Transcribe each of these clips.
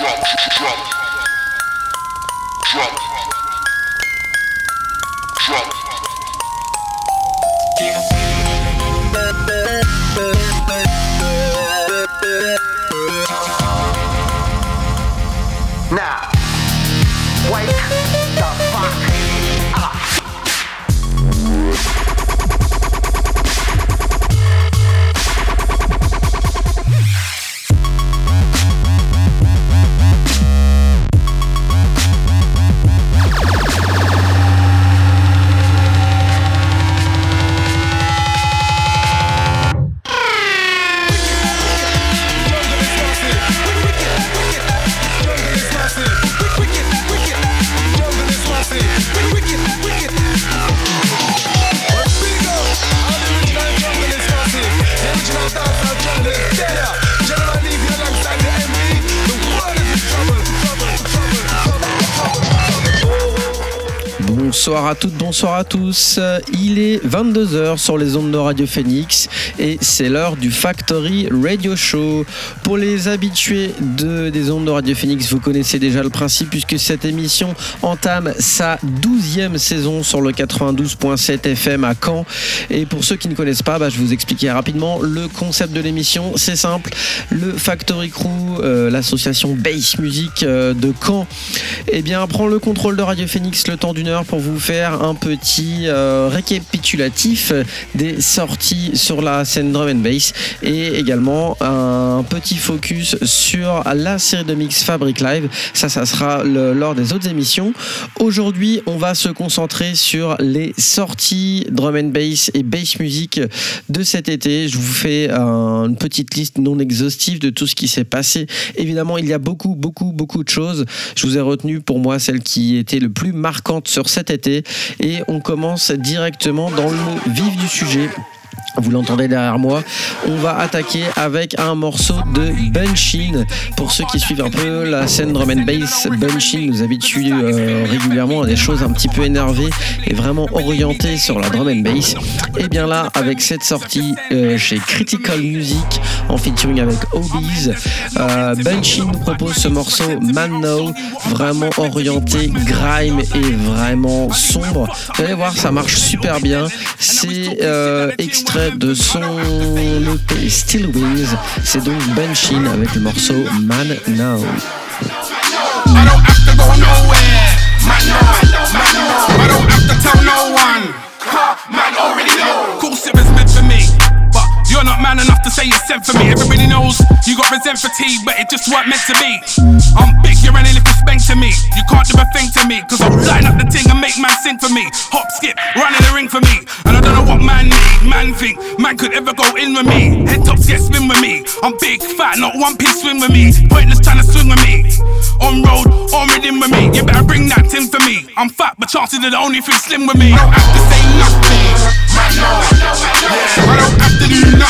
drop, drop, drop, drop. Now. Bonsoir à toutes, bonsoir à tous. Il est 22h sur les ondes de Radio Phoenix et c'est l'heure du Factory Radio Show. Pour les habitués de, des ondes de Radio Phoenix, vous connaissez déjà le principe puisque cette émission entame sa 12e saison sur le 92.7 FM à Caen. Et pour ceux qui ne connaissent pas, bah, je vous expliquer rapidement le concept de l'émission. C'est simple, le Factory Crew, euh, l'association Bass Music euh, de Caen, eh bien, prend le contrôle de Radio Phoenix le temps d'une heure pour vous faire un petit euh, récapitulatif des sorties sur la scène drum and bass et également un petit focus sur la série de mix Fabric Live. Ça, ça sera lors des autres émissions. Aujourd'hui, on va se concentrer sur les sorties drum and bass et bass music de cet été. Je vous fais un, une petite liste non exhaustive de tout ce qui s'est passé. Évidemment, il y a beaucoup, beaucoup, beaucoup de choses. Je vous ai retenu pour moi celle qui était le plus marquante sur cet été. Et on commence directement dans le vif du sujet. Vous l'entendez derrière moi. On va attaquer avec un morceau de Bunchin. Pour ceux qui suivent un peu la scène drum and bass, Bunchin nous habitue euh, régulièrement à des choses un petit peu énervées et vraiment orientées sur la drum and bass. Et bien là, avec cette sortie euh, chez Critical Music en featuring avec Obies, euh, Bunchin nous propose ce morceau Man Now, vraiment orienté grime et vraiment sombre. Vous allez voir, ça marche super bien. C'est euh, de son EP Still Wings. C'est donc Benchin avec le morceau Man Now. You're not man enough to say it's sent for me. Everybody knows you got resent fatigue, but it just weren't meant to be. I'm big, you're running if you spank to me. You can't do a thing to me, cause I'll line up the ting and make man sing for me. Hop, skip, run in the ring for me. And I don't know what man need, man think man could ever go in with me. Head tops, yeah, spin with me. I'm big, fat, not one piece swing with me. Pointless trying to swing with me. On road, on rhythm with me. You better bring that tin for me. I'm fat, but chances are the only thing slim with me. I don't have to say nothing. Man, I don't have to do nothing.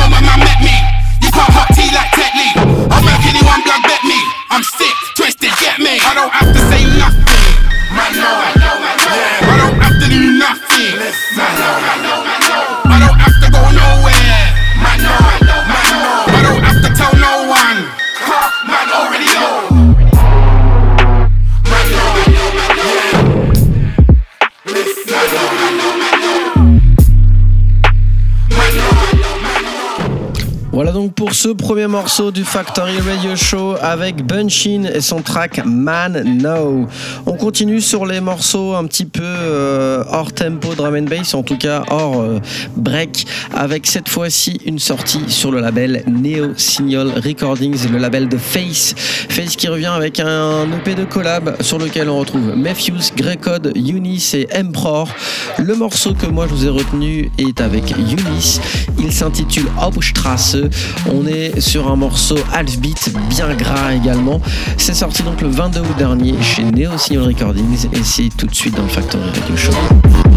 Please don't tempt me. Should've known from the moment man met me. You can't hot tea like Tetley. I'll make anyone blood bet me. I'm sick, twisted, get me. I don't have to say nothing. Man, no. Yeah, I don't have to do nothing. Man, no. I pour ce premier morceau du Factory Radio Show avec Bunchin et son track Man Now. On continue sur les morceaux un petit peu euh, hors tempo drum and bass, en tout cas hors euh, break, avec cette fois-ci une sortie sur le label Neo Signal Recordings, le label de Face. Face qui revient avec un EP de collab sur lequel on retrouve Matthews, Greycode, Eunice et Emperor. Le morceau que moi je vous ai retenu est avec Eunice. Il s'intitule Hauptstrasse. On est sur un morceau half beat bien gras également. C'est sorti donc le 22 août dernier chez Neo Signal Recordings et c'est tout de suite dans le Factory Radio Show.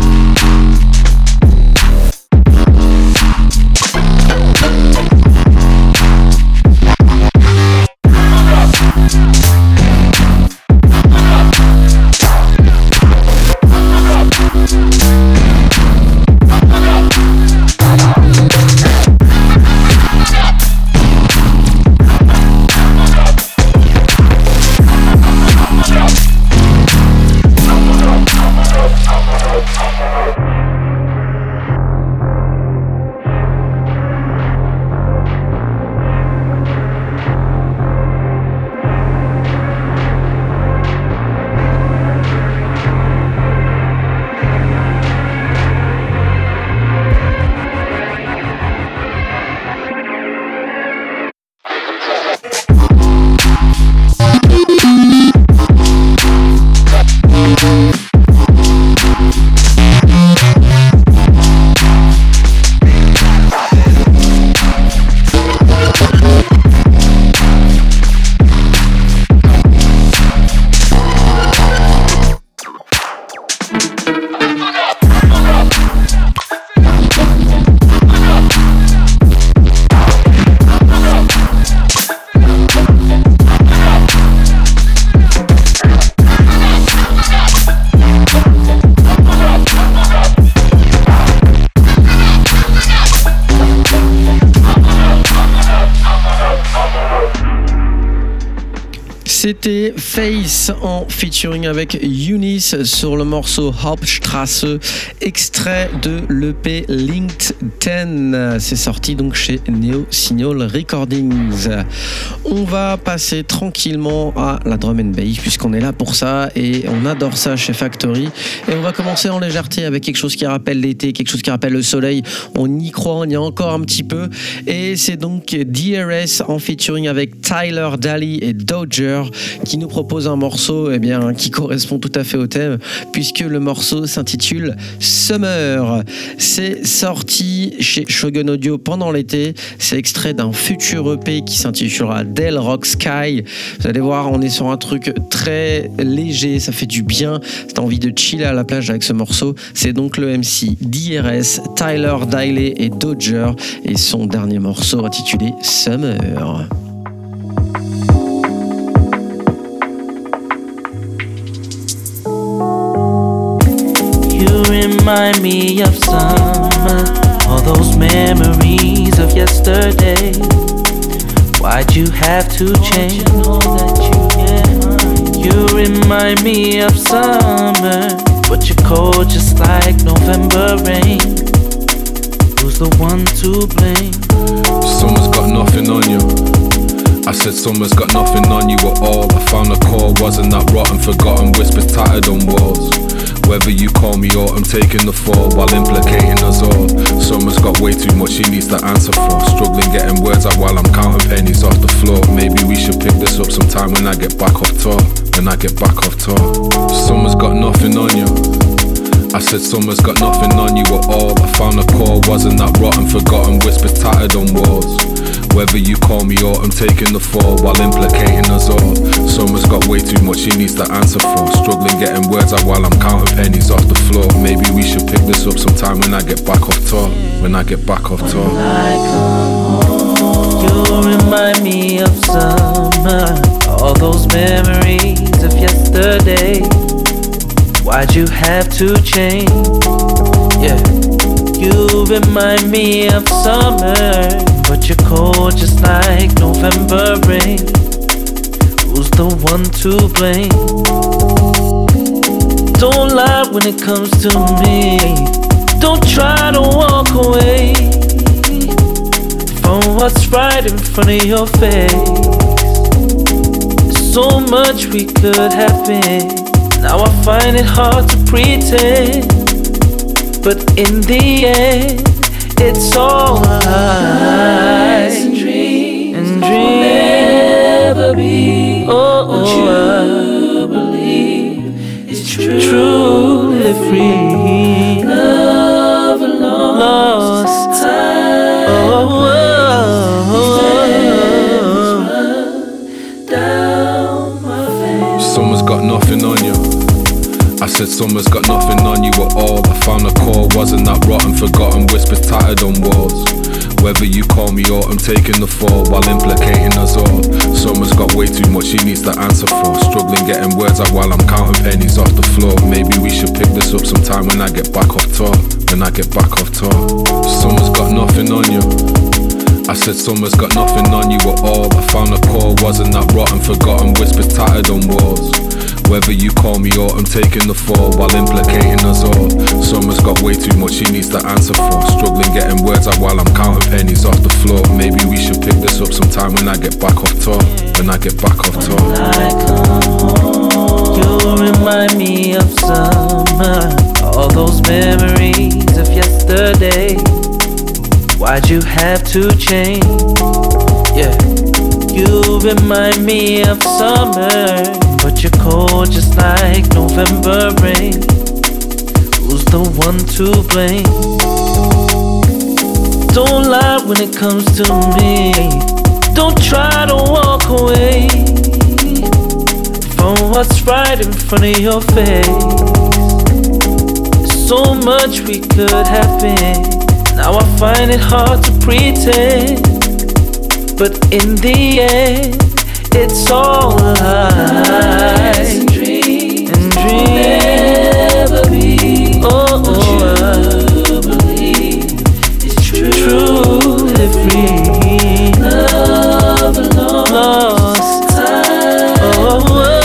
Face en featuring avec Eunice sur le morceau Hauptstrasse, extrait de l'EP Linked 10. C'est sorti donc chez Neo Signal Recordings. On va passer tranquillement à la drum and bass puisqu'on est là pour ça et on adore ça chez Factory. Et on va commencer en légèreté avec quelque chose qui rappelle l'été, quelque chose qui rappelle le soleil. On y croit, on y a encore un petit peu. Et c'est donc DRS en featuring avec Tyler Daly et Dodger qui nous propose un morceau eh bien, qui correspond tout à fait au thème, puisque le morceau s'intitule Summer. C'est sorti chez Shogun Audio pendant l'été. C'est extrait d'un futur EP qui s'intitulera Rock Sky. Vous allez voir, on est sur un truc très léger, ça fait du bien. C'est envie de chiller à la plage avec ce morceau. C'est donc le MC DRS, Tyler Diley et Dodger et son dernier morceau intitulé Summer. Why'd you have to change? You remind me of summer, but you're cold just like November rain. Who's the one to blame? Summer's got nothing on you. I said summer's got nothing on you at all. I found a core, wasn't that rotten, forgotten, whispers tattered on walls. Whether you call me or I'm taking the fall while implicating us all. Summer's got way too much she needs to answer for. Struggling getting words out while I'm counting pennies off the floor. Maybe we should pick this up sometime when I get back off tour. When I get back off tour. Summer's got nothing on you. I said summer's got nothing on you at all. I found a core, wasn't that rotten, forgotten, whispers tattered on walls. Whether you call me autumn, taking the fall while implicating us all. Summer's got way too much she needs to answer for. Struggling getting words out while I'm counting pennies off the floor. Maybe we should pick this up sometime when I get back off tour. When I get back off tour. When I come home, you remind me of summer. All those memories of yesterday. Why'd you have to change? Yeah, you remind me of summer, but you're cold just like November rain. Who's the one to blame? Don't lie when it comes to me. Don't try to walk away from what's right in front of your face. So much we could have been. Now I find it hard to pretend, but in the end, it's all lies and dreams, and dreams. never be. Oh, oh, you oh. believe it's true, truly free. Love lost, lost. Oh, oh, oh, Someone's got nothing on you oh, said summer's got nothing on you at all. I found the core wasn't that rotten, forgotten whispers tattered on walls. Whether you call me autumn, taking the fall while implicating us all. Summer's got way too much he needs to answer for. Struggling getting words out while I'm counting pennies off the floor. Maybe we should pick this up sometime when I get back off tour. When I get back off tour. Summer's got nothing on you. I said summer's got nothing on you at all. I found the core wasn't that rotten, forgotten whispers tattered on walls. Whether you call me or I'm taking the fall while implicating us all. Summer's got way too much she needs to answer for. Struggling getting words out while I'm counting pennies off the floor. Maybe we should pick this up sometime when I get back off tour. When I get back off tour. When I come home, you remind me of summer. All those memories of yesterday. Why'd you have to change? Yeah, you remind me of summer, but you're cold just like November rain. Who's the one to blame? Don't lie when it comes to me. Don't try to walk away from what's right in front of your face. So much we could have been. Now I find it hard to pretend, but in the end, it's all lies and dreams. And dreams. Never be oh, oh, you oh. believe it's true. Truly free. Love alone. Lost time. Oh, oh, oh.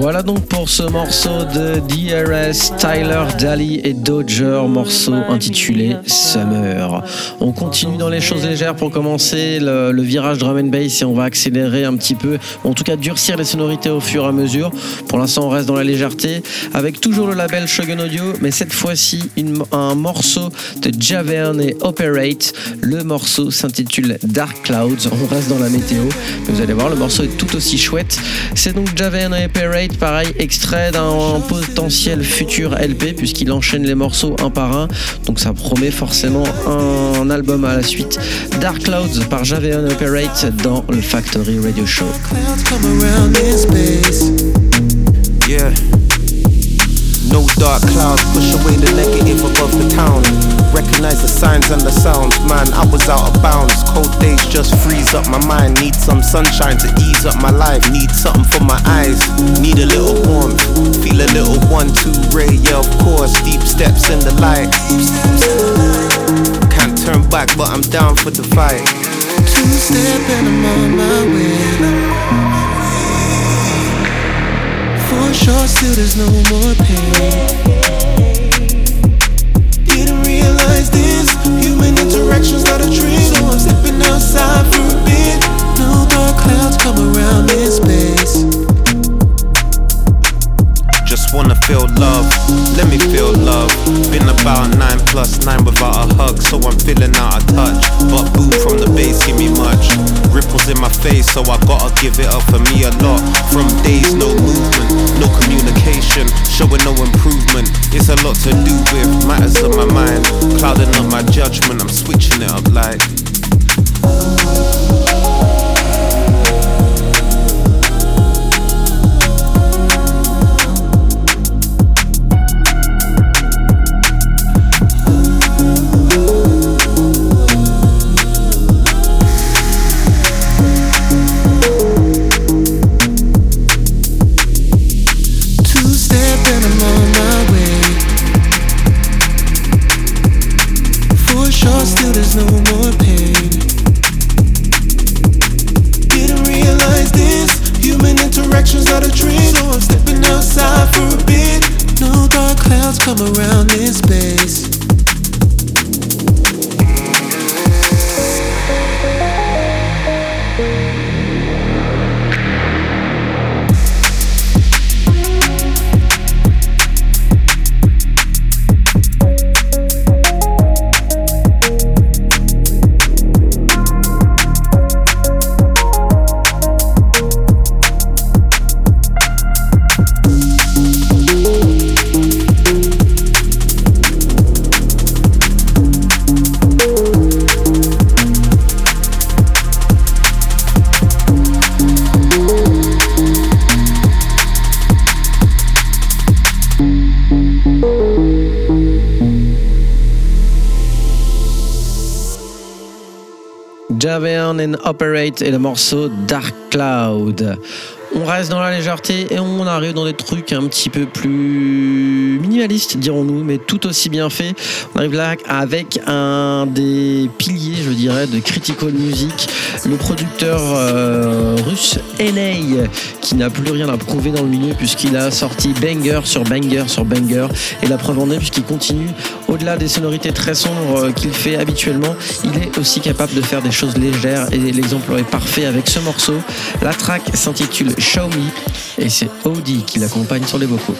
Voilà donc pour ce morceau de DRS, Tyler Daly et Dodger, morceau intitulé Summer. On continue dans les choses légères pour commencer le, virage drum and bass et on va accélérer un petit peu, en tout cas durcir les sonorités au fur et à mesure. Pour l'instant, on reste dans la légèreté avec toujours le label Shogun Audio, mais cette fois-ci un morceau de Javern et Operate. Le morceau s'intitule Dark Clouds. On reste dans la météo, vous allez voir, le morceau est tout aussi chouette. C'est donc Javern et Operate, pareil, extrait d'un potentiel futur LP, puisqu'il enchaîne les morceaux un par un. Donc ça promet forcément un album à la suite. Dark Clouds par Javern et Operate dans le Factory Radio Show. Recognize the signs and the sounds. Man, I was out of bounds. Cold days just freeze up my mind. Need some sunshine to ease up my life. Need something for my eyes. Need a little warmth. Feel a little one, two ray. Yeah, of course. Deep steps in the light. Can't turn back, but I'm down for the fight. Two step and I'm on my way. For sure, still there's no more pain. Come around in space. Just wanna feel love, let me feel love. Been about nine plus nine without a hug, so I'm feeling out of touch. But boo from the bass, give me much. Ripples in my face, so I gotta give it up for me a lot. From days, no movement, no communication, showing no improvement. It's a lot to do with matters of my mind, clouding up my judgment. I'm switching it up like. Javian and Operate et le morceau Dark Cloud. On reste dans la légèreté et on arrive dans des trucs un petit peu plus minimalistes, dirons-nous, mais tout aussi bien fait. On arrive là avec un des piliers, je dirais, de Critical Music, le producteur euh, russe NA, qui n'a plus rien à prouver dans le milieu puisqu'il a sorti banger sur banger sur banger. Et la preuve en est, puisqu'il continue, au-delà des sonorités très sombres euh, qu'il fait habituellement, il est aussi capable de faire des choses légères et l'exemple est parfait avec ce morceau. La track s'intitule Me et c'est Audi qui l'accompagne sur les vocaux.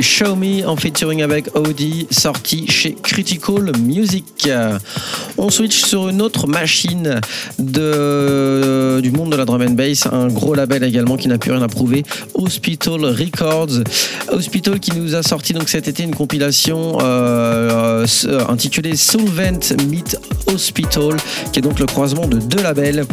Show Me en featuring avec Audi, sorti chez Critical Music. On switch sur une autre machine de, du monde de la drum and bass, un gros label également qui n'a plus rien à prouver, Hospital Records. Hospital qui nous a sorti donc cet été une compilation euh, euh, intitulée Solvent Meet Hospital, qui est donc le croisement de deux labels.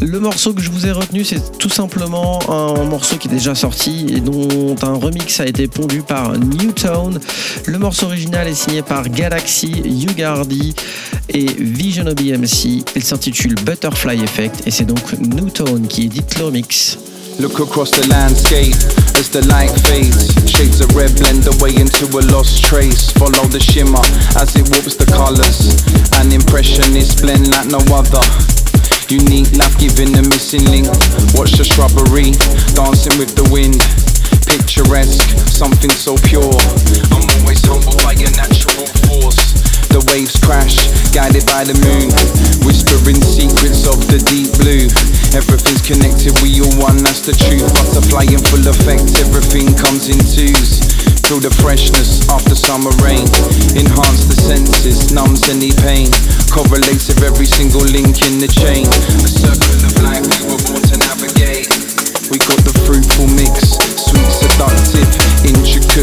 Le morceau que je vous ai retenu, c'est tout simplement un morceau qui est déjà sorti et dont un remix a été pondu par Newtown. Le morceau original est signé par Galaxy, Yugardi et Vision of BMC. Il s'intitule Butterfly Effect et c'est donc Newtown qui édite le remix. Look across the landscape as the light fades. Shades of red blend away into a lost trace. Follow the shimmer as it warps the colors. An impression is blend like no other. Unique life giving the missing link. Watch the shrubbery dancing with the wind. Picturesque, something so pure. I'm always humbled by your natural force. The waves crash, guided by the moon. Whispering secrets of the deep blue. Everything's connected, we all one, that's the truth. Butterfly in full effect, everything comes in twos. Feel the freshness after summer rain. Enhance the senses, numbs any pain. Correlates with every single link in the chain. A circle of life we were born to navigate. We got the fruitful mix, sweet seductive,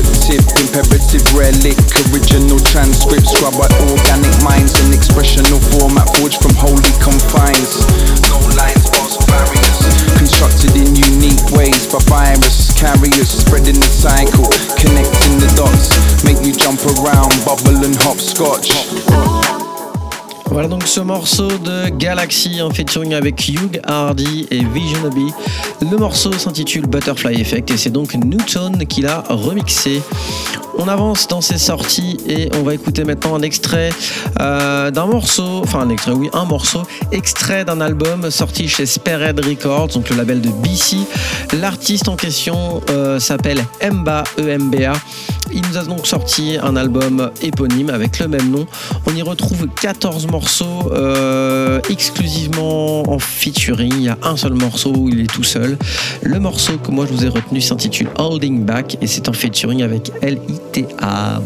tip, imperative relic, original transcript, scrub by organic minds, and expressional format forged from holy confines. No lines, bars, barriers, constructed in unique ways by virus carriers, spreading the cycle, connecting the dots, make you jump around, bubble and hopscotch. Voilà donc ce morceau de Galaxy en featuring avec Hugh Hardy et Vision B. Le morceau s'intitule Butterfly Effect et c'est donc Newton qui l'a remixé. On avance dans ses sorties et on va écouter maintenant un extrait euh, d'un morceau, enfin un extrait, oui, un morceau, extrait d'un album sorti chez Spared Records, donc le label de BC. L'artiste en question euh, s'appelle Emba, EMBA. Il nous a donc sorti un album éponyme avec le même nom. On y retrouve 14 morceaux euh, exclusivement en featuring. Il y a un seul morceau où il est tout seul. Le morceau que moi je vous ai retenu s'intitule Holding Back et c'est en featuring avec LITA.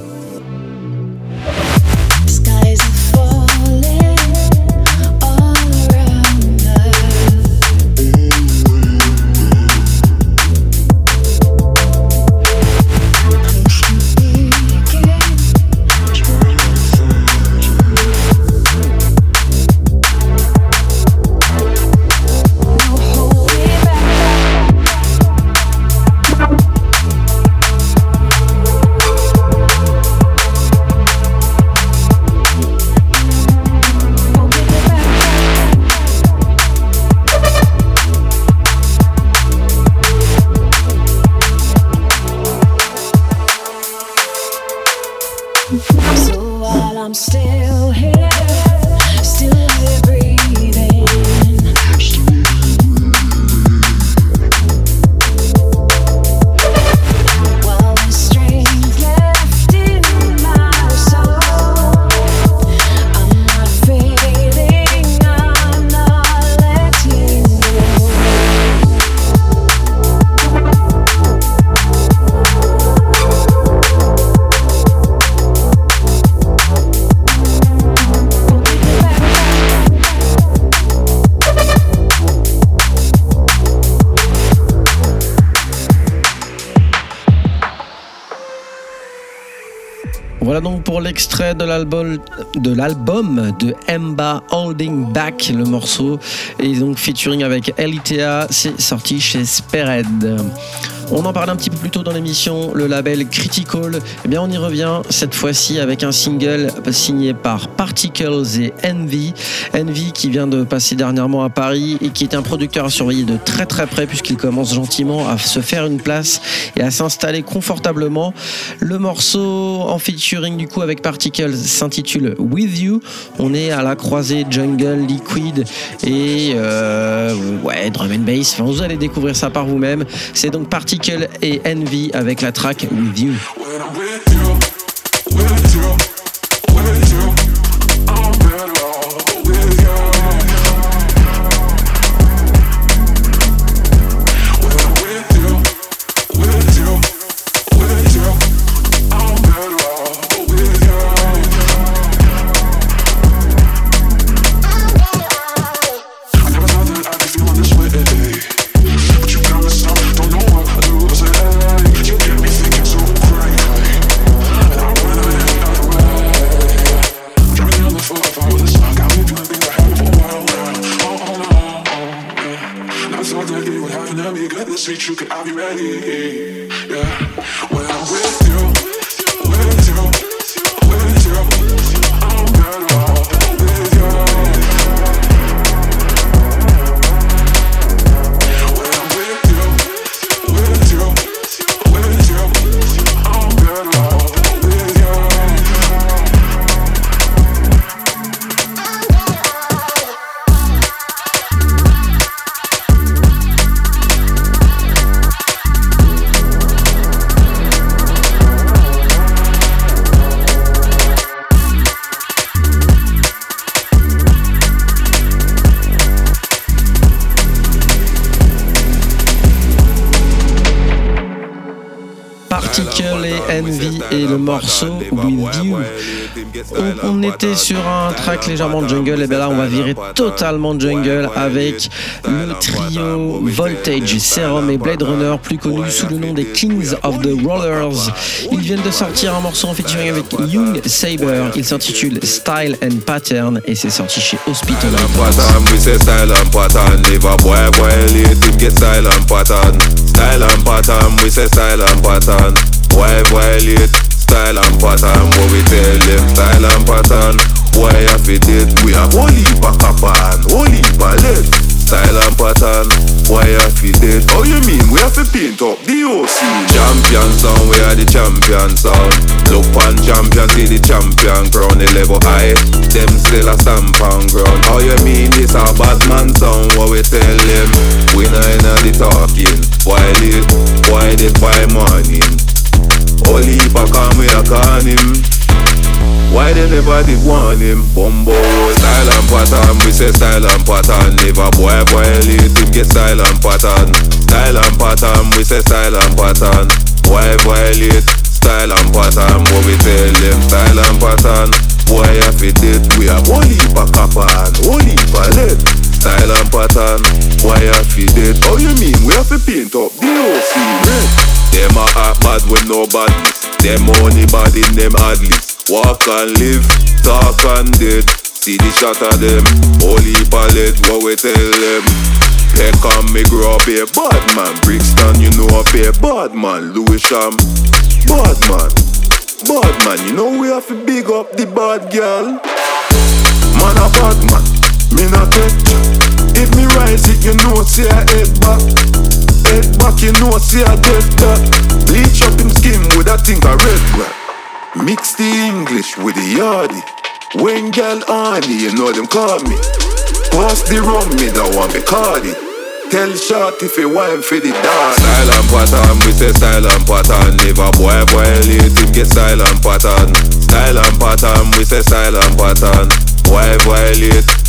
I'm still here. Pour l'extrait de l'album de l'album de Emba Holding Back, le morceau et donc featuring avec LITA, c'est sorti chez Spered. On en parlait un petit peu plus tôt dans l'émission, le label Critical. Eh bien, on y revient cette fois-ci avec un single signé par Particles et Envy. Envy qui vient de passer dernièrement à Paris et qui est un producteur à surveiller de très très près puisqu'il commence gentiment à se faire une place et à s'installer confortablement. Le morceau en featuring du coup avec Particles s'intitule With You. On est à la croisée jungle, liquid et euh, drum and bass. Vous allez découvrir ça par vous-même. C'est donc Particles et Envy avec la track With You. On, était sur un track légèrement jungle, et bien là on va virer totalement jungle avec le trio Voltage, Serum et Blade Runner, plus connu sous le nom des Kings of the Rollers. Ils viennent de sortir un morceau en featuring avec Young Saber. Il s'intitule Style and Pattern et c'est sorti chez Hospital. Style and pattern, what we tell them Style and pattern, why have it it? We have holy back up and holy palette Style and pattern, why have it it? Oh you mean we have to paint up the OC Champion sound, we are the champion sound. Look on champion, see the champion crown The level high, them still a stamp on ground. Oh you mean this a bad man sound, what we tell them? We not in the talking, why late, why did by morning Holy back on me, I call him. Why they never did want him? Bumbo, style and pattern. We say style and pattern. Never boy violate him, get style and pattern. Style and pattern. We say style and pattern. Why violate? Style and pattern. What we tell them? Style and pattern. Why if it? We have holy back up and holy palette. Style and pattern. Why if it did? You mean we have to paint up the OC red? Eh? Them a act bad with no badness. Them only bad in them adlibs. Walk and live, talk and dead. See the shot of them. Holy palette, what we tell them. Peck on me grow up a bad man. Brixton, you know up a bad man. Lewisham, bad man. Bad man, you know we have to big up the bad girl. Man a bad man, me not take. If me rise it, you know say I head back. Head back, you know, see a dead that. Bleach up him skin with a thing a red rap. Mix the English with the yardy. When gal honey, you know them call me. Pass the rum, me that want me cardi. Tell short if you want for the dance. Style pattern, we say style pattern. Never boy violate him, get style pattern. Style pattern, we say style and pattern. Why violate?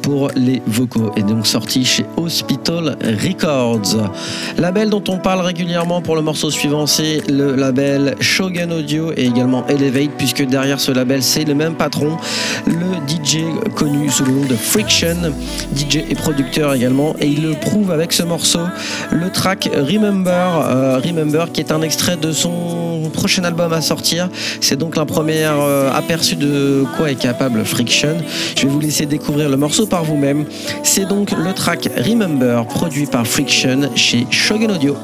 pour les vocaux et donc sorti chez Hospital Records. Label dont on parle régulièrement pour le morceau suivant, c'est le label Shogun Audio et également Elevate, puisque derrière ce label, c'est le même patron, le DJ connu sous le nom de Friction, DJ et producteur également, et il le prouve avec ce morceau, le track Remember, euh, Remember, qui est un extrait de son prochain album à sortir. C'est donc la première euh, aperçu de quoi est capable Friction. Je vais vous laisser découvrir le morceau vous-même. C'est donc le track Remember, produit par Friction chez Shogun Audio.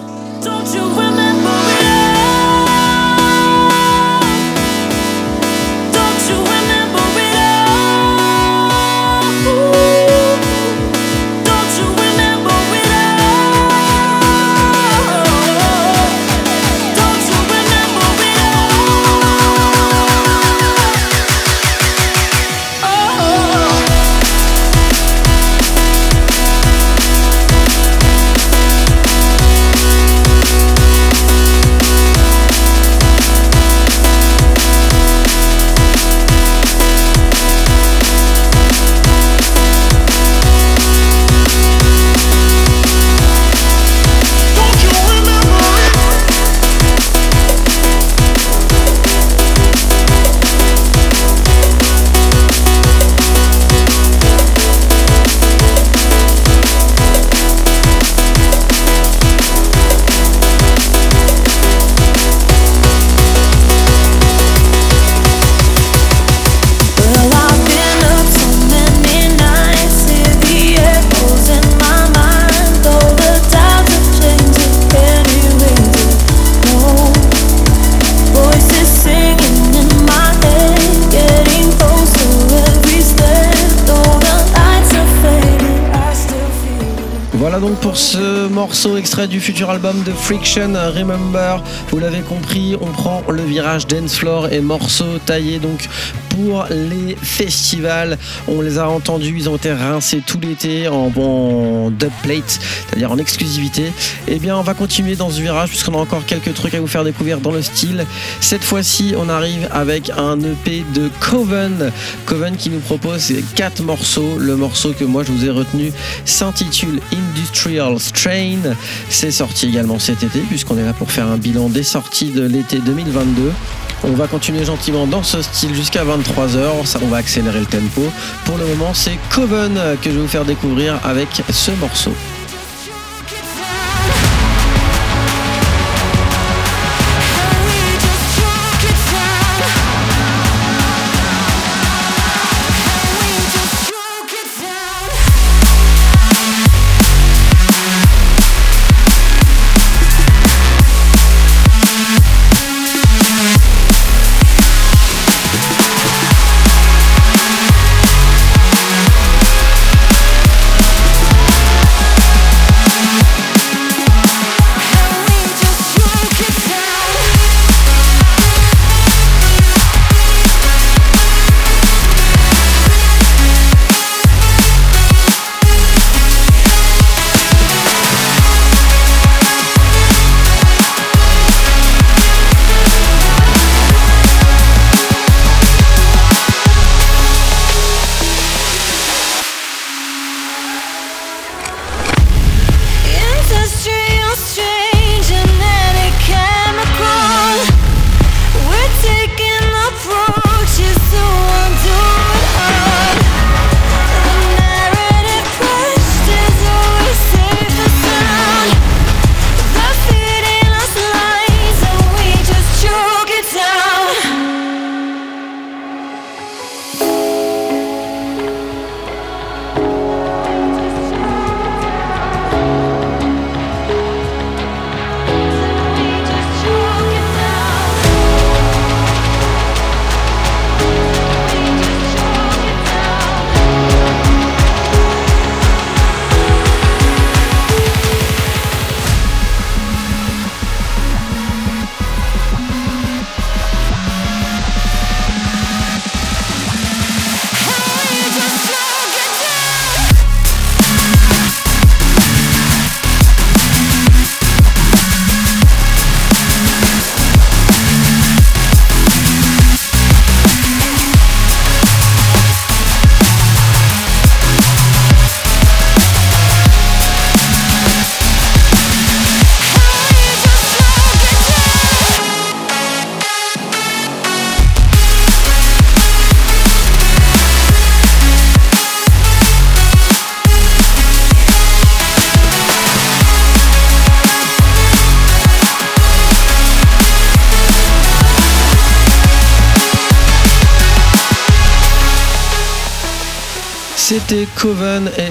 Pour ce morceau extrait du futur album de Friction, Remember. Vous l'avez compris, on prend le virage dance floor et morceaux taillés donc pour les festivals. On les a entendus, ils ont été rincés tout l'été en bon dubplate, c'est-à-dire en exclusivité. Eh bien, on va continuer dans ce virage puisqu'on a encore quelques trucs à vous faire découvrir dans le style. Cette fois-ci, on arrive avec un EP de Coven. Coven qui nous propose quatre morceaux. Le morceau que moi je vous ai retenu s'intitule Industrial C'est sorti également cet été puisqu'on est là pour faire un bilan des sorties de l'été 2022. On va continuer gentiment dans ce style jusqu'à 23h. Ça, on va accélérer le tempo. Pour le moment, c'est Coven que je vais vous faire découvrir avec ce morceau.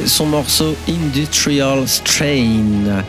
Son morceau Industrial Strain.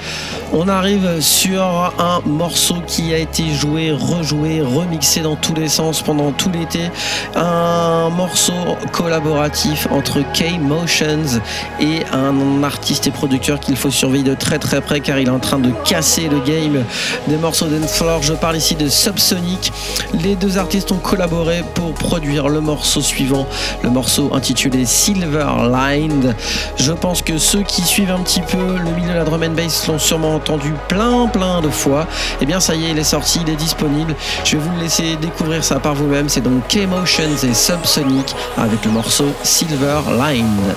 On arrive sur un morceau qui a été joué, rejoué, remixé dans tous les sens pendant tout l'été. Un morceau collaboratif entre K-Motions et un artiste et producteur qu'il faut surveiller de très très près car il est en train de casser le game des morceaux d'Enflore. Je parle ici de Subsonic. Les deux artistes ont collaboré pour produire le morceau suivant, le morceau intitulé Silver Line. Je pense que ceux qui suivent un petit peu le milieu de la drum and bass l'ont sûrement entendu plein plein de fois. Et eh bien ça y est, il est sorti, il est disponible. Je vais vous laisser découvrir ça par vous-même. C'est donc K-Motions et Subsonic avec le morceau Silver Line.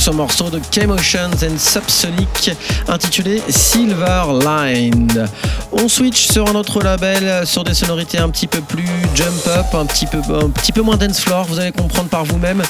Ce morceau de K-Motions and Subsonic intitulé Silver Line. On switch sur un autre label, sur des sonorités un petit peu plus jump up, un petit peu, un petit peu moins dance floor, vous allez comprendre par vous-même.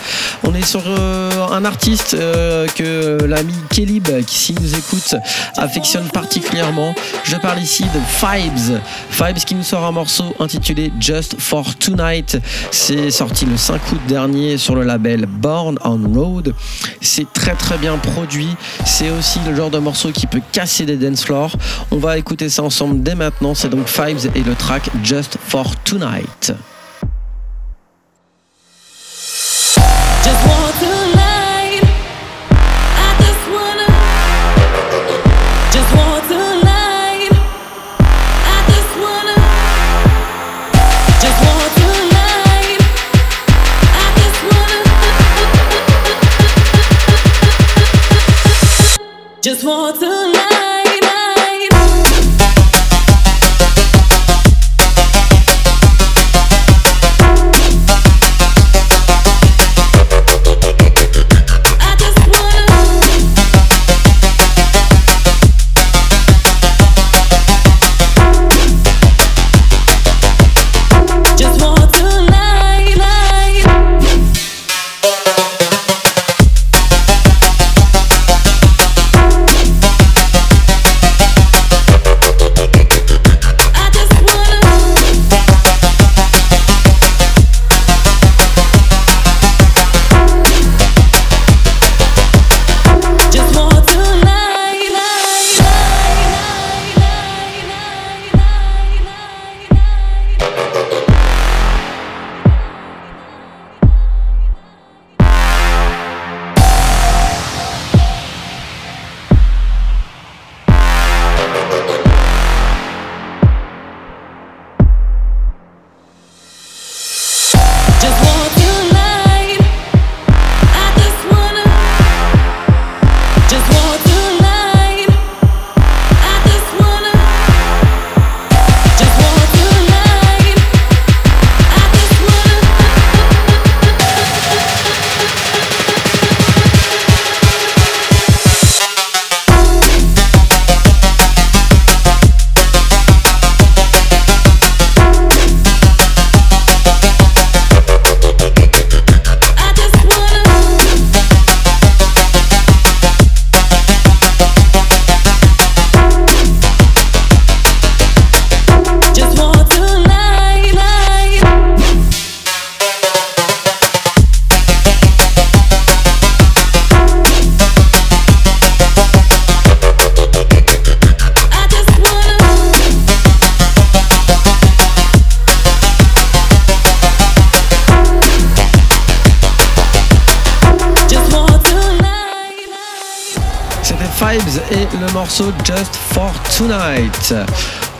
On est sur euh, un artiste euh, que l'ami Kelib, qui s'il nous écoute, affectionne particulièrement. Je parle ici de Fibes. Fibes qui nous sort un morceau intitulé Just for Tonight. C'est sorti le 5 août dernier sur le label Born on Road. C'est très très bien produit. C'est aussi le genre de morceau qui peut casser des dance floors. On va écouter ça ensemble dès maintenant. C'est donc Fives et le track Just for Tonight. Want to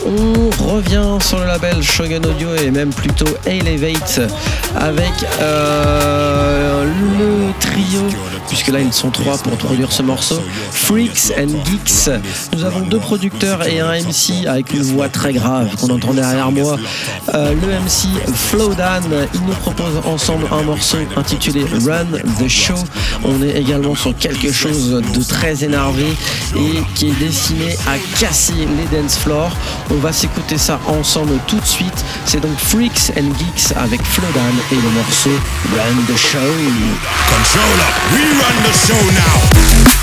On revient sur le label Shogun Audio et même plutôt Elevate avec euh, le trio, puisque là ils sont trois pour produire ce morceau, Freaks and Geeks. Nous avons deux producteurs et un MC avec une voix très grave qu'on entend derrière moi. Euh, le MC Flowdan, il nous propose ensemble un morceau intitulé Run the Show. On est également sur quelque chose de très énervé et qui est destiné à casser les dance floors. On va s'écouter ça ensemble tout de suite. C'est donc Freaks and Geeks avec Flowdan et le morceau Run the Show. Controller, we run the show now.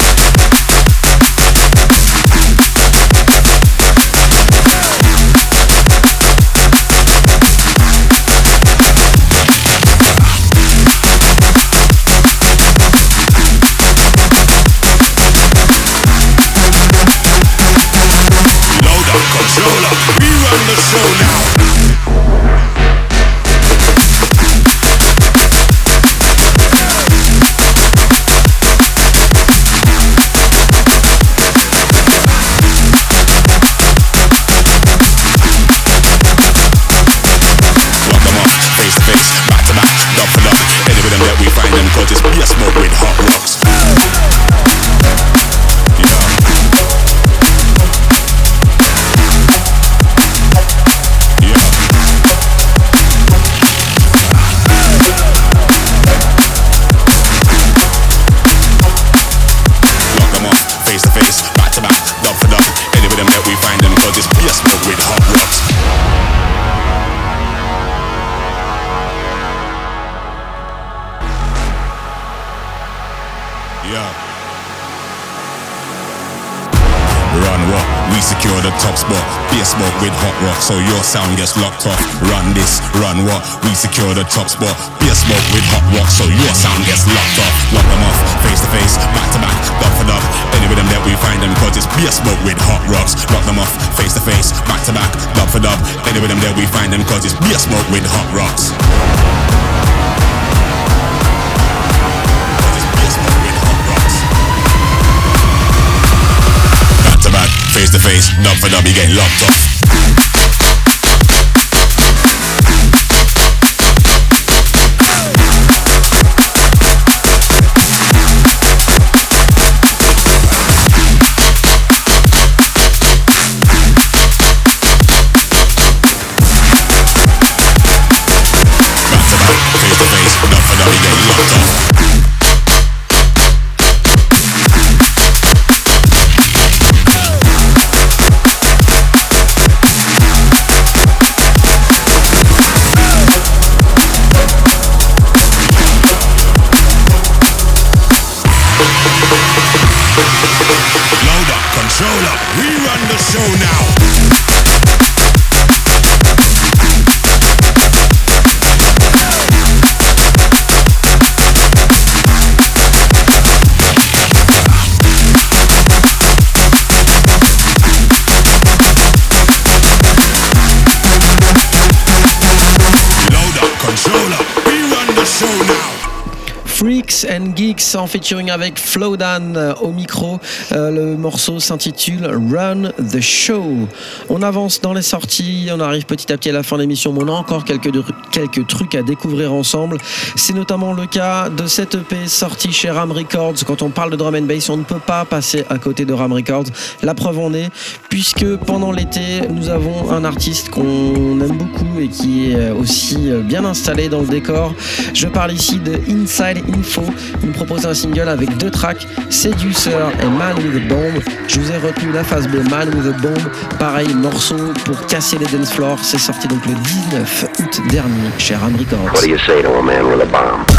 Sound gets locked off. Run this, run what? We secure the top spot. Beer smoke with hot rock, so your sound gets locked off. Lock them off, face to face, back to back, dub for dub. Any rhythm that we find them, cause it's beer smoke with hot rocks. Lock them off, face to face, back to back, dub for dub. Any rhythm that we find them, cause it's beer smoke with hot rocks. Face to face, dub for dub, you get locked off. En featuring avec Flowdan euh, au micro. Euh, le morceau s'intitule Run the Show. On avance dans les sorties, on arrive petit à petit à la fin de l'émission, mais on a encore quelques, quelques trucs à découvrir ensemble. C'est notamment le cas de cette EP sortie chez Ram Records. Quand on parle de drum and bass, on ne peut pas passer à côté de Ram Records. La preuve en est, puisque pendant l'été, nous avons un artiste qu'on aime beaucoup et qui est aussi bien installé dans le décor. Je parle ici de Inside Info. Il nous un single avec deux tracks, Seducer et Man with a Bomb. Je vous ai retenu la phase B, Man with a Bomb. Pareil, morceau pour casser les dance floors. C'est sorti donc le 19 août dernier chez Ram Records. What do you say to a man with a bomb?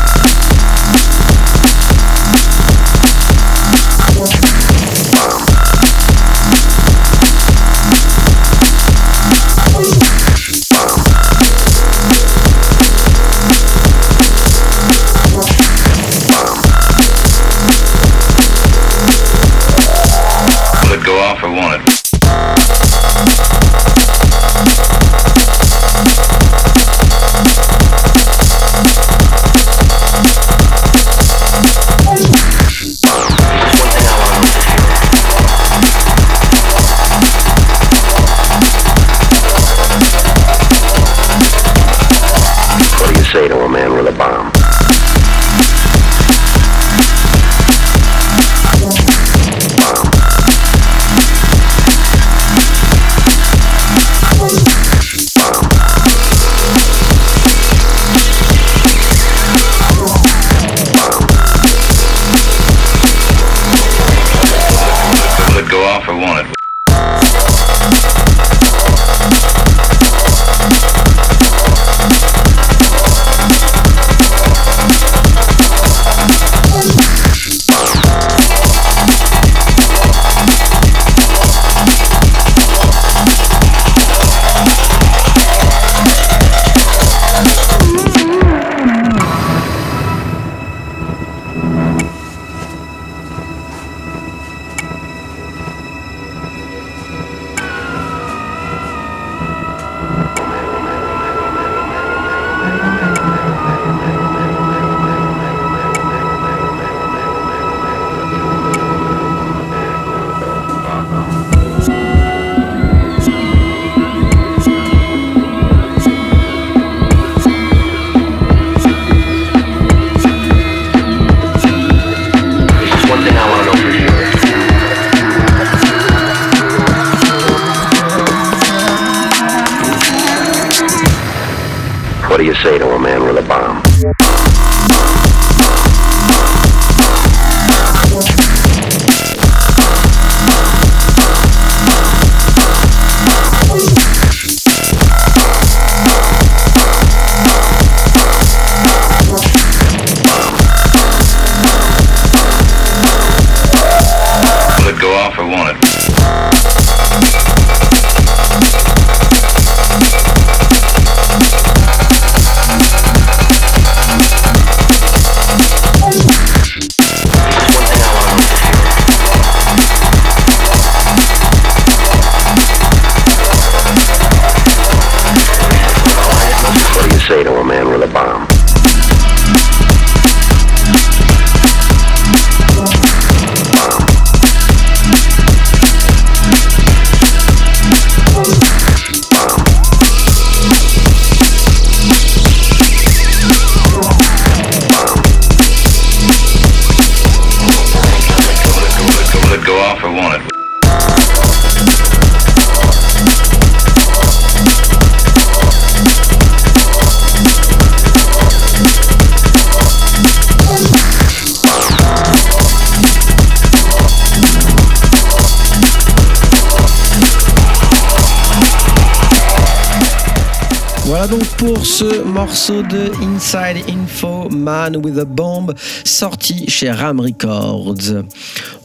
Voilà donc pour ce morceau de Inside Info Man with a Bomb sorti chez Ram Records.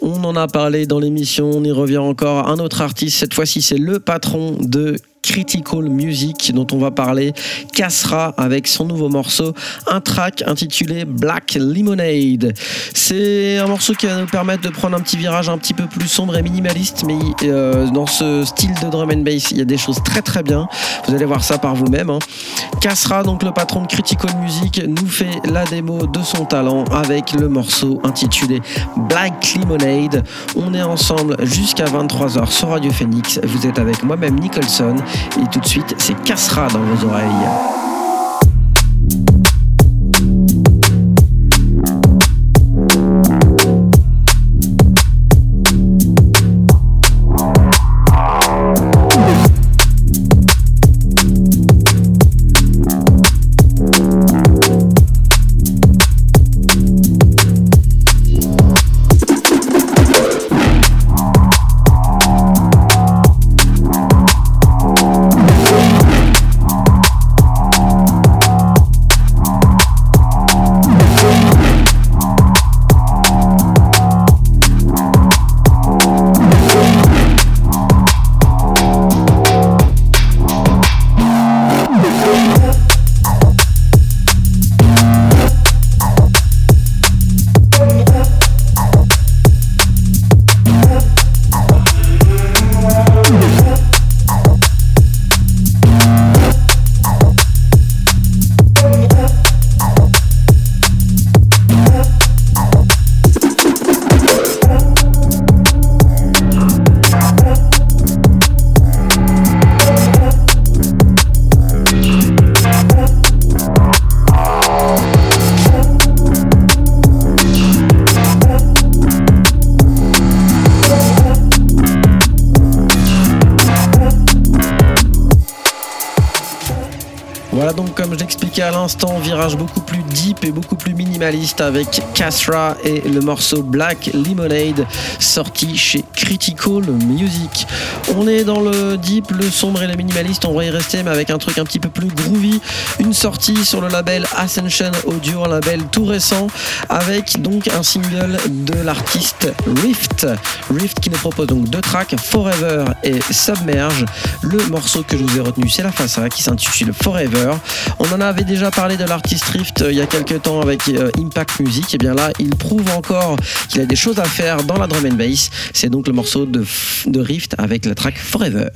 On en a parlé dans l'émission, on y revient encore. Un autre artiste, cette fois-ci c'est le patron de Critical Music dont on va parler, Kassra avec son nouveau morceau, un track intitulé Black Lemonade. C'est un morceau qui va nous permettre de prendre un petit virage un petit peu plus sombre et minimaliste, mais euh, dans ce style de drum and bass, il y a des choses très très bien. Vous allez voir ça par vous-même. Hein. Kassra, donc le patron de Critical Music, nous fait la démo de son talent avec le morceau intitulé Black Lemonade. On est ensemble jusqu'à 23h sur Radio Phoenix. Vous êtes avec moi-même Nicholson et tout de suite c'est Kassra dans vos oreilles. Comme je l'expliquais à l'instant, virage beaucoup plus deep et beaucoup plus minimaliste avec Castra et le morceau Black Lemonade sorti chez Critical Music. On est dans le deep, le sombre et le minimaliste, on va y rester mais avec un truc un petit peu plus groovy. Une sortie sur le label Ascension Audio, un label tout récent avec donc un single de l'artiste Rift. Rift qui nous propose donc deux tracks, Forever et Submerge. Le morceau que je vous ai retenu c'est la face A qui s'intitule Forever. On en avait déjà parlé de l'artiste Rift euh, il y a quelques temps avec euh, Impact Music. Et bien là, il prouve encore qu'il a des choses à faire dans la drum and bass. C'est donc le morceau de, de Rift avec le track. Forever.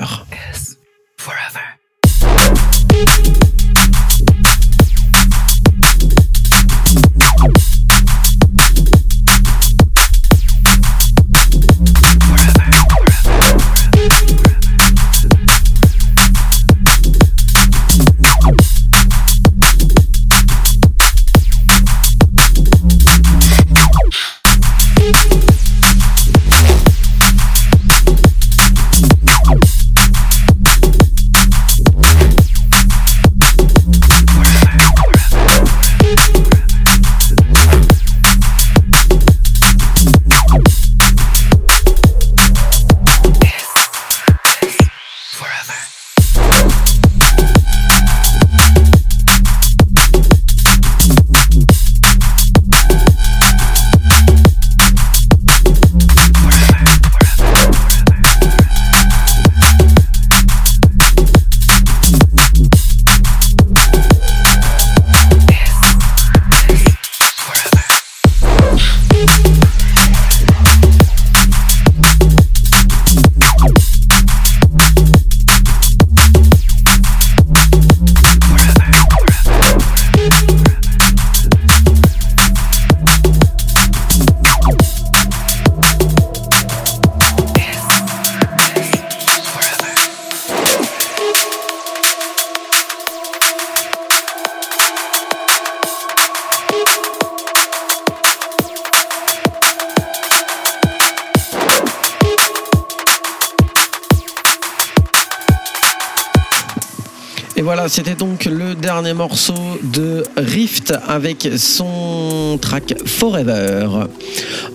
Dernier morceau de Rift avec son track Forever.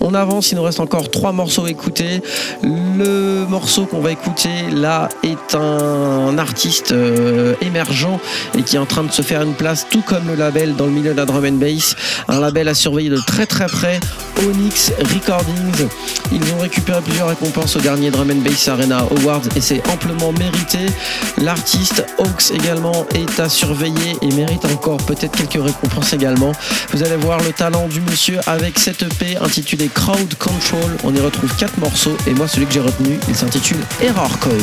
On avance, il nous reste encore trois morceaux à écouter. Le morceau qu'on va écouter là est un artiste euh, émergent et qui est en train de se faire une place, tout comme le label dans le milieu de la drum and bass. Un label à surveiller de très très près, Onyx Recordings. Ils ont récupéré plusieurs récompenses au dernier Drum and Bass Arena Awards et c'est amplement mérité. L'artiste Hawks également est à surveiller et mérite encore peut-être quelques récompenses également. Vous allez voir le talent du monsieur avec cette EP intitulée Crowd Control. On y retrouve quatre morceaux et moi celui que j'ai retenu, il s'intitule Error Code.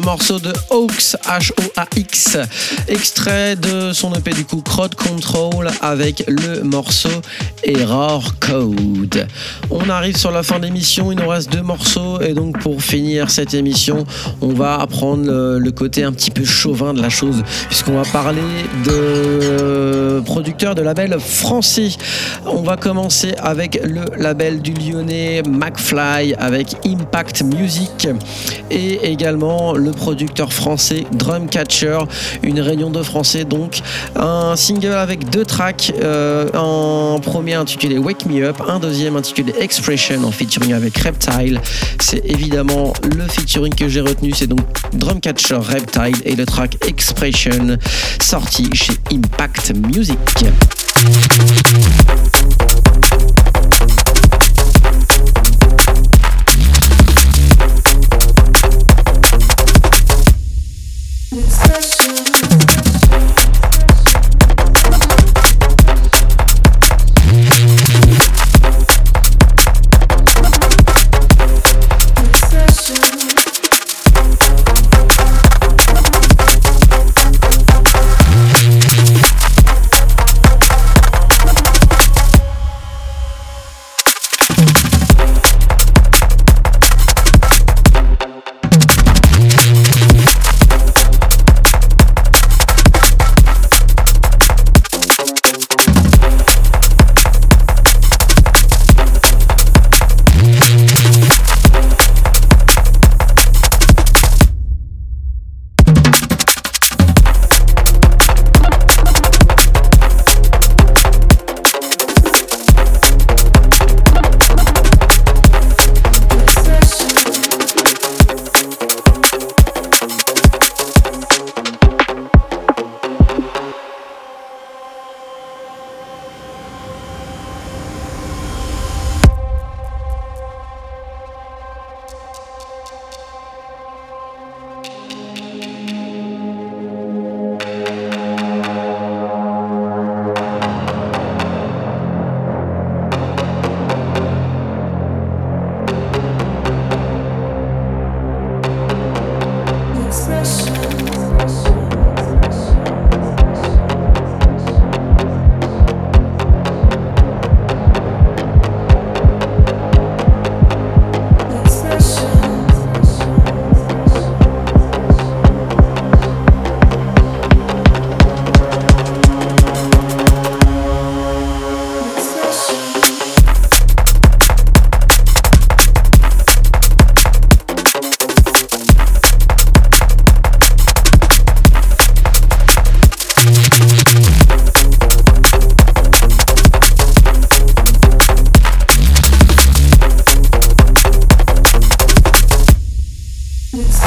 Morceau de Hawks, H-O-A-X, extrait de son EP du coup Crowd Control avec le morceau Error Code. On arrive sur la fin d'émission, il nous reste deux morceaux et donc pour finir cette émission, on va apprendre le, côté un petit peu chauvin de la chose puisqu'on va parler de producteurs de labels français. On va commencer avec le label du lyonnais McFly avec Impact Music et également le producteur français Drumcatcher, une réunion de français donc, un single avec deux tracks, euh, un premier intitulé Wake Me Up, un deuxième intitulé Expression en featuring avec Reptile. C'est évidemment le featuring que j'ai retenu, c'est donc Drumcatcher Reptile et le track Expression sorti chez Impact Music.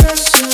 Yes.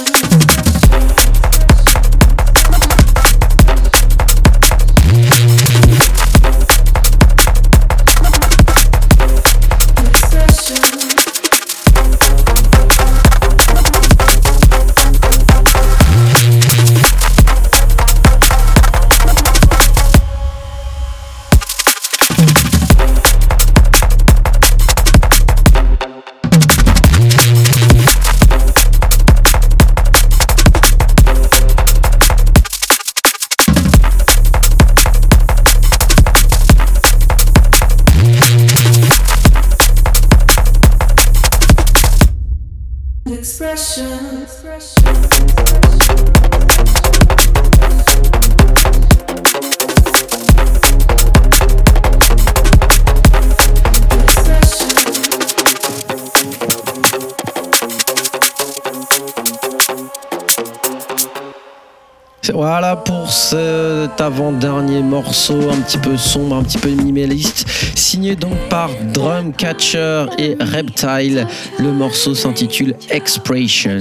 Avant-dernier morceau un petit peu sombre, un petit peu minimaliste, signé donc par Drumcatcher et Reptile. Le morceau s'intitule Expression.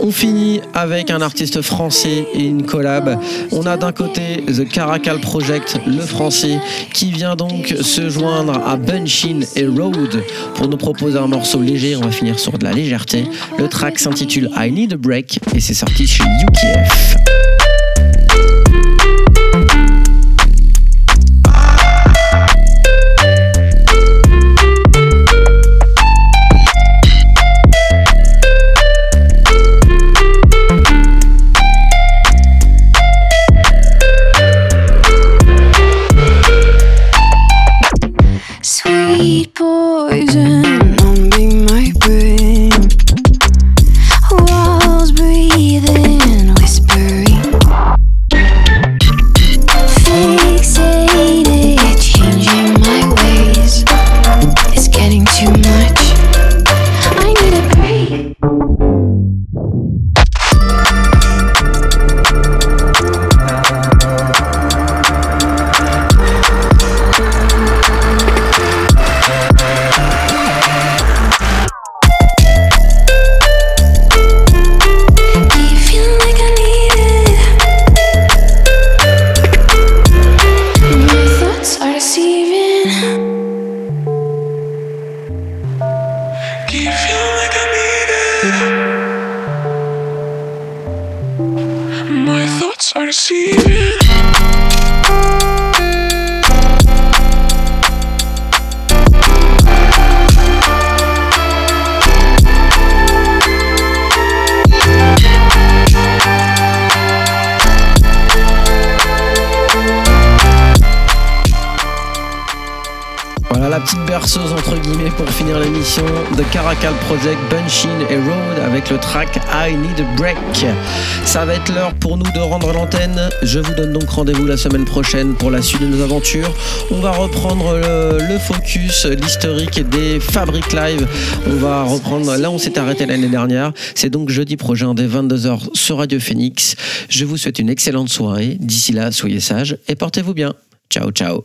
On finit avec un artiste français et une collab. On a d'un côté The Caracal Project, le français, qui vient donc se joindre à Bunchin et Road pour nous proposer un morceau léger. On va finir sur de la légèreté. Le track s'intitule I Need a Break et c'est sorti chez UKF. Project, Bunchin et Road avec le track I Need a Break. Ça va être l'heure pour nous de rendre l'antenne. Je vous donne donc rendez-vous la semaine prochaine pour la suite de nos aventures. On va reprendre le, focus, l'historique des Fabric Live. On va reprendre là où on s'est arrêté l'année dernière. C'est donc jeudi prochain dès 22h sur Radio Phoenix. Je vous souhaite une excellente soirée. D'ici là, soyez sages et portez-vous bien. Ciao ciao.